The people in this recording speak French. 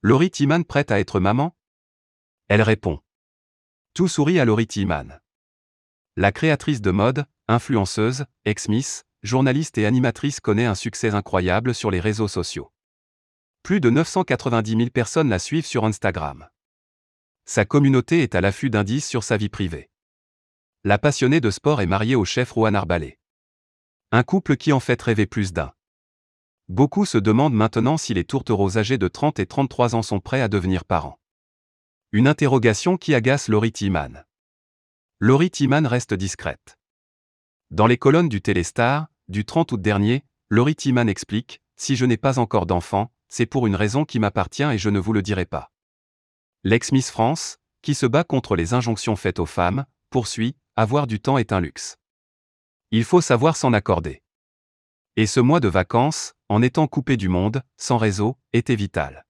Laurie Timan prête à être maman? Elle répond. Tout sourit à Laurie Timan. La créatrice de mode, influenceuse, ex-miss, journaliste et animatrice connaît un succès incroyable sur les réseaux sociaux. Plus de 990 000 personnes la suivent sur Instagram. Sa communauté est à l'affût d'indices sur sa vie privée. La passionnée de sport est mariée au chef Juan Arbalé. Un couple qui en fait rêver plus d'un. Beaucoup se demandent maintenant si les tourtereaux âgés de 30 et 33 ans sont prêts à devenir parents. Une interrogation qui agace Laurie Timan. Laurie Timan reste discrète. Dans les colonnes du Téléstar, du 30 août dernier, Laurie Timan explique Si je n'ai pas encore d'enfant, c'est pour une raison qui m'appartient et je ne vous le dirai pas. L'ex-Miss France, qui se bat contre les injonctions faites aux femmes, poursuit Avoir du temps est un luxe. Il faut savoir s'en accorder. Et ce mois de vacances, en étant coupé du monde, sans réseau, était vital.